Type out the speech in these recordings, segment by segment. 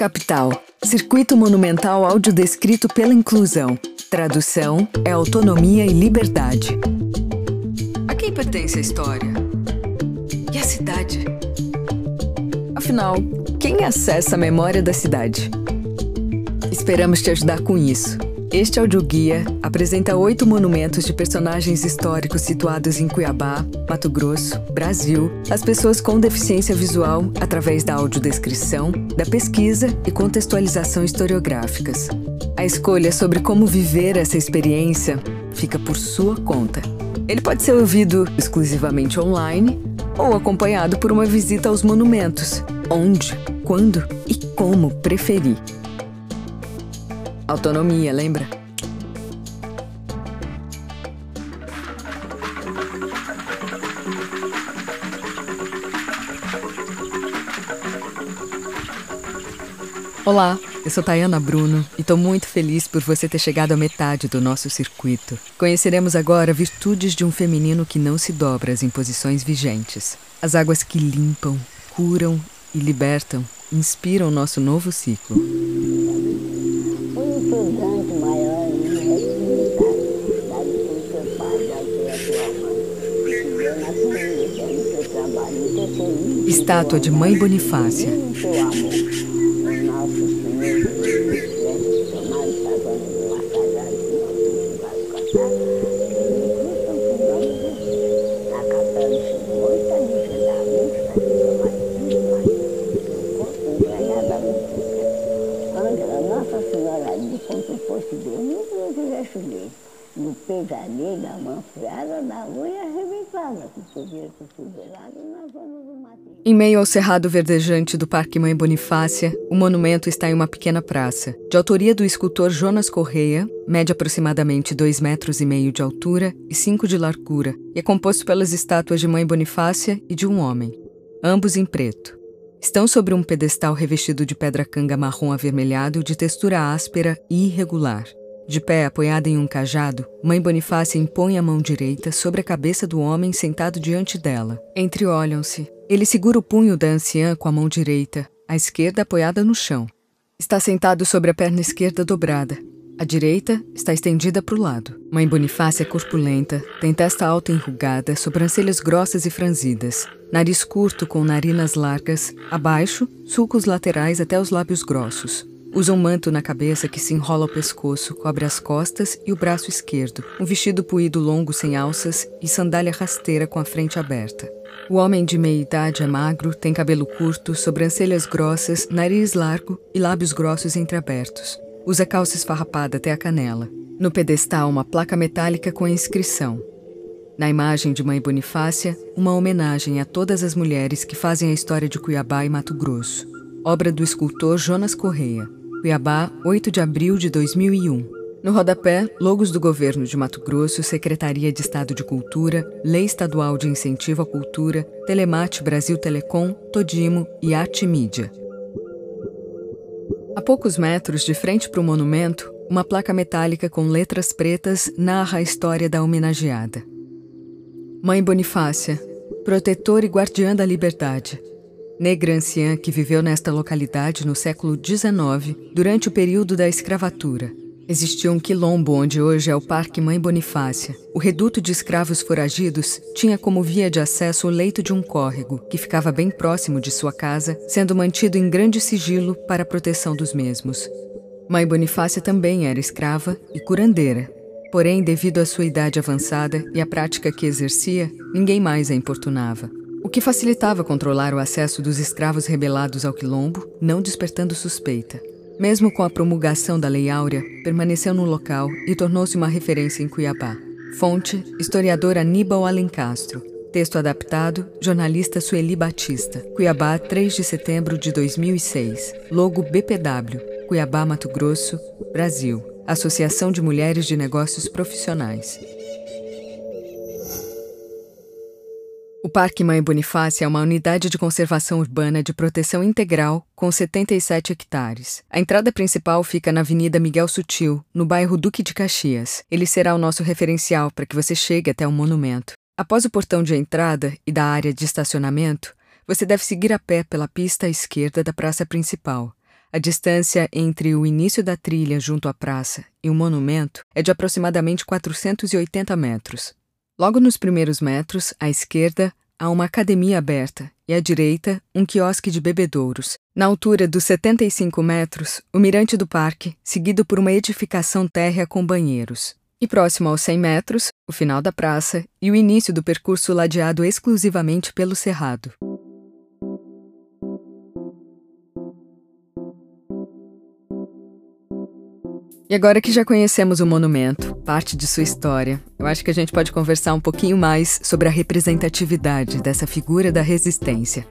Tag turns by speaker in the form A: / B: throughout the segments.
A: Capital. Circuito Monumental Audiodescrito pela Inclusão. Tradução é autonomia e liberdade. A quem pertence a história? E a cidade? Afinal, quem acessa a memória da cidade? Esperamos te ajudar com isso. Este audioguia apresenta oito monumentos de personagens históricos situados em Cuiabá, Mato Grosso, Brasil, as pessoas com deficiência visual através da audiodescrição, da pesquisa e contextualização historiográficas. A escolha sobre como viver essa experiência fica por sua conta. Ele pode ser ouvido exclusivamente online ou acompanhado por uma visita aos monumentos, onde, quando e como preferir. Autonomia, lembra? Olá, eu sou Tayana Bruno e estou muito feliz por você ter chegado à metade do nosso circuito. Conheceremos agora virtudes de um feminino que não se dobra às imposições vigentes. As águas que limpam, curam e libertam inspiram nosso novo ciclo. Estátua de Mãe Bonifácia.
B: Nossa Senhora de quanto fosse Deus, não tivesse No pesadelo, da manfreada, da unha arrebentada, com poder cotovelado na zona do matinho.
A: Em meio ao cerrado verdejante do Parque Mãe Bonifácia, o monumento está em uma pequena praça, de autoria do escultor Jonas Correia, mede aproximadamente dois metros e meio de altura e cinco de largura, e é composto pelas estátuas de Mãe Bonifácia e de um homem, ambos em preto. Estão sobre um pedestal revestido de pedra canga marrom avermelhado de textura áspera e irregular. De pé, apoiada em um cajado, Mãe Bonifácia impõe a mão direita sobre a cabeça do homem sentado diante dela. Entreolham-se. Ele segura o punho da anciã com a mão direita, a esquerda apoiada no chão. Está sentado sobre a perna esquerda dobrada. A direita está estendida para o lado. Mãe Bonifácia é corpulenta, tem testa alta enrugada, sobrancelhas grossas e franzidas, nariz curto com narinas largas, abaixo, sulcos laterais até os lábios grossos. Usa um manto na cabeça que se enrola ao pescoço, cobre as costas e o braço esquerdo, um vestido puído longo sem alças e sandália rasteira com a frente aberta. O homem de meia idade é magro, tem cabelo curto, sobrancelhas grossas, nariz largo e lábios grossos entreabertos. Usa calça esfarrapada até a canela. No pedestal, uma placa metálica com a inscrição: Na imagem de Mãe Bonifácia, uma homenagem a todas as mulheres que fazem a história de Cuiabá e Mato Grosso. Obra do escultor Jonas Correia. Cuiabá, 8 de abril de 2001. No rodapé, logos do governo de Mato Grosso, Secretaria de Estado de Cultura, Lei Estadual de Incentivo à Cultura, Telemate Brasil Telecom, Todimo e Arte Mídia. A poucos metros de frente para o monumento, uma placa metálica com letras pretas narra a história da homenageada. Mãe Bonifácia, protetora e guardiã da liberdade. Negra anciã que viveu nesta localidade no século XIX, durante o período da escravatura. Existia um quilombo onde hoje é o Parque Mãe Bonifácia. O reduto de escravos foragidos tinha como via de acesso o leito de um córrego, que ficava bem próximo de sua casa, sendo mantido em grande sigilo para a proteção dos mesmos. Mãe Bonifácia também era escrava e curandeira. Porém, devido à sua idade avançada e à prática que exercia, ninguém mais a importunava. O que facilitava controlar o acesso dos escravos rebelados ao quilombo, não despertando suspeita. Mesmo com a promulgação da Lei Áurea, permaneceu no local e tornou-se uma referência em Cuiabá. Fonte: historiador Aníbal Alencastro. Texto adaptado: jornalista Sueli Batista. Cuiabá, 3 de setembro de 2006. Logo BPW. Cuiabá, Mato Grosso, Brasil. Associação de Mulheres de Negócios Profissionais. O Parque Mãe Bonifácia é uma unidade de conservação urbana de proteção integral com 77 hectares. A entrada principal fica na Avenida Miguel Sutil, no bairro Duque de Caxias. Ele será o nosso referencial para que você chegue até o monumento. Após o portão de entrada e da área de estacionamento, você deve seguir a pé pela pista à esquerda da praça principal. A distância entre o início da trilha junto à praça e o monumento é de aproximadamente 480 metros. Logo nos primeiros metros, à esquerda, há uma academia aberta e à direita, um quiosque de bebedouros. Na altura dos 75 metros, o mirante do parque, seguido por uma edificação térrea com banheiros. E próximo aos 100 metros, o final da praça e o início do percurso ladeado exclusivamente pelo cerrado. E agora que já conhecemos o monumento, parte de sua história, eu acho que a gente pode conversar um pouquinho mais sobre a representatividade dessa figura da resistência.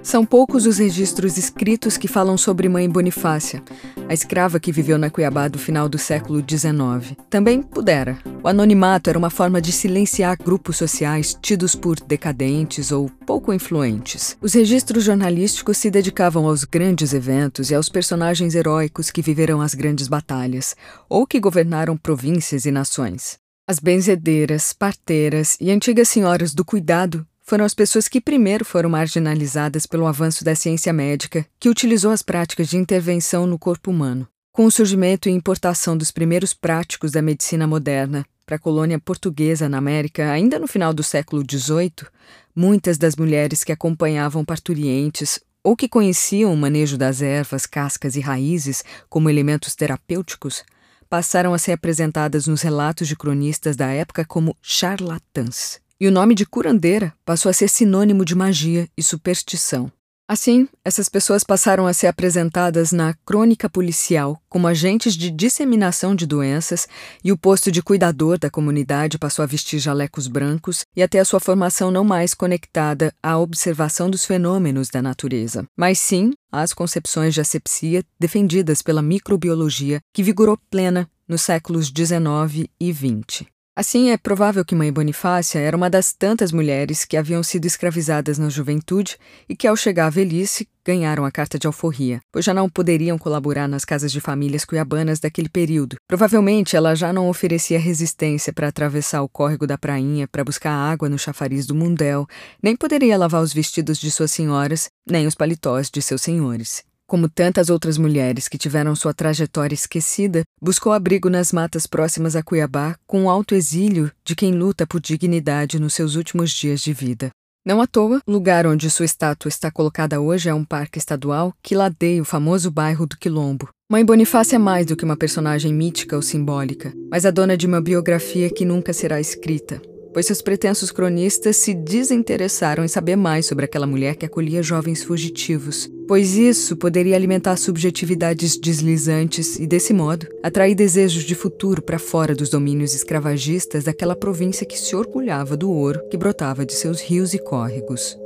A: São poucos os registros escritos que falam sobre Mãe Bonifácia, a escrava que viveu na Cuiabá do final do século XIX. Também pudera. O anonimato era uma forma de silenciar grupos sociais tidos por decadentes ou pouco influentes. Os registros jornalísticos se dedicavam aos grandes eventos e aos personagens heróicos que viveram as grandes batalhas, ou que governaram províncias e nações. As benzedeiras, parteiras e antigas senhoras do cuidado foram as pessoas que primeiro foram marginalizadas pelo avanço da ciência médica, que utilizou as práticas de intervenção no corpo humano. Com o surgimento e importação dos primeiros práticos da medicina moderna para a colônia portuguesa na América, ainda no final do século XVIII, muitas das mulheres que acompanhavam parturientes ou que conheciam o manejo das ervas, cascas e raízes como elementos terapêuticos passaram a ser apresentadas nos relatos de cronistas da época como charlatãs e o nome de curandeira passou a ser sinônimo de magia e superstição. Assim, essas pessoas passaram a ser apresentadas na crônica policial como agentes de disseminação de doenças, e o posto de cuidador da comunidade passou a vestir jalecos brancos e até a sua formação não mais conectada à observação dos fenômenos da natureza, mas sim às concepções de asepsia defendidas pela microbiologia que vigorou plena nos séculos XIX e XX. Assim, é provável que Mãe Bonifácia era uma das tantas mulheres que haviam sido escravizadas na juventude e que, ao chegar à velhice, ganharam a carta de alforria, pois já não poderiam colaborar nas casas de famílias cuiabanas daquele período. Provavelmente ela já não oferecia resistência para atravessar o córrego da prainha para buscar água no chafariz do mundel, nem poderia lavar os vestidos de suas senhoras, nem os paletós de seus senhores. Como tantas outras mulheres que tiveram sua trajetória esquecida, buscou abrigo nas matas próximas a Cuiabá com o alto exílio de quem luta por dignidade nos seus últimos dias de vida. Não à toa, o lugar onde sua estátua está colocada hoje é um parque estadual que ladeia o famoso bairro do Quilombo. Mãe Bonifácia é mais do que uma personagem mítica ou simbólica, mas a dona de uma biografia que nunca será escrita pois seus pretensos cronistas se desinteressaram em saber mais sobre aquela mulher que acolhia jovens fugitivos, pois isso poderia alimentar subjetividades deslizantes e, desse modo, atrair desejos de futuro para fora dos domínios escravagistas daquela província que se orgulhava do ouro que brotava de seus rios e córregos.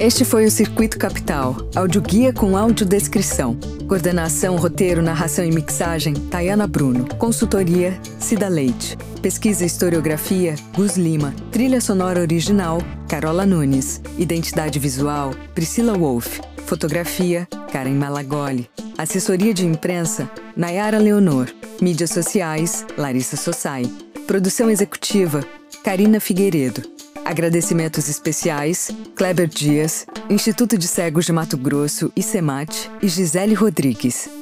A: Este foi o Circuito Capital, audioguia com audiodescrição. Coordenação, roteiro, narração e mixagem, Tayana Bruno. Consultoria, Cida Leite. Pesquisa e historiografia, Gus Lima. Trilha sonora original, Carola Nunes. Identidade visual, Priscila Wolff. Fotografia, Karen Malagoli. Assessoria de imprensa, Nayara Leonor. Mídias sociais, Larissa Sossai. Produção executiva, Karina Figueiredo. Agradecimentos especiais: Kleber Dias, Instituto de Cegos de Mato Grosso, ICEMAT e Gisele Rodrigues.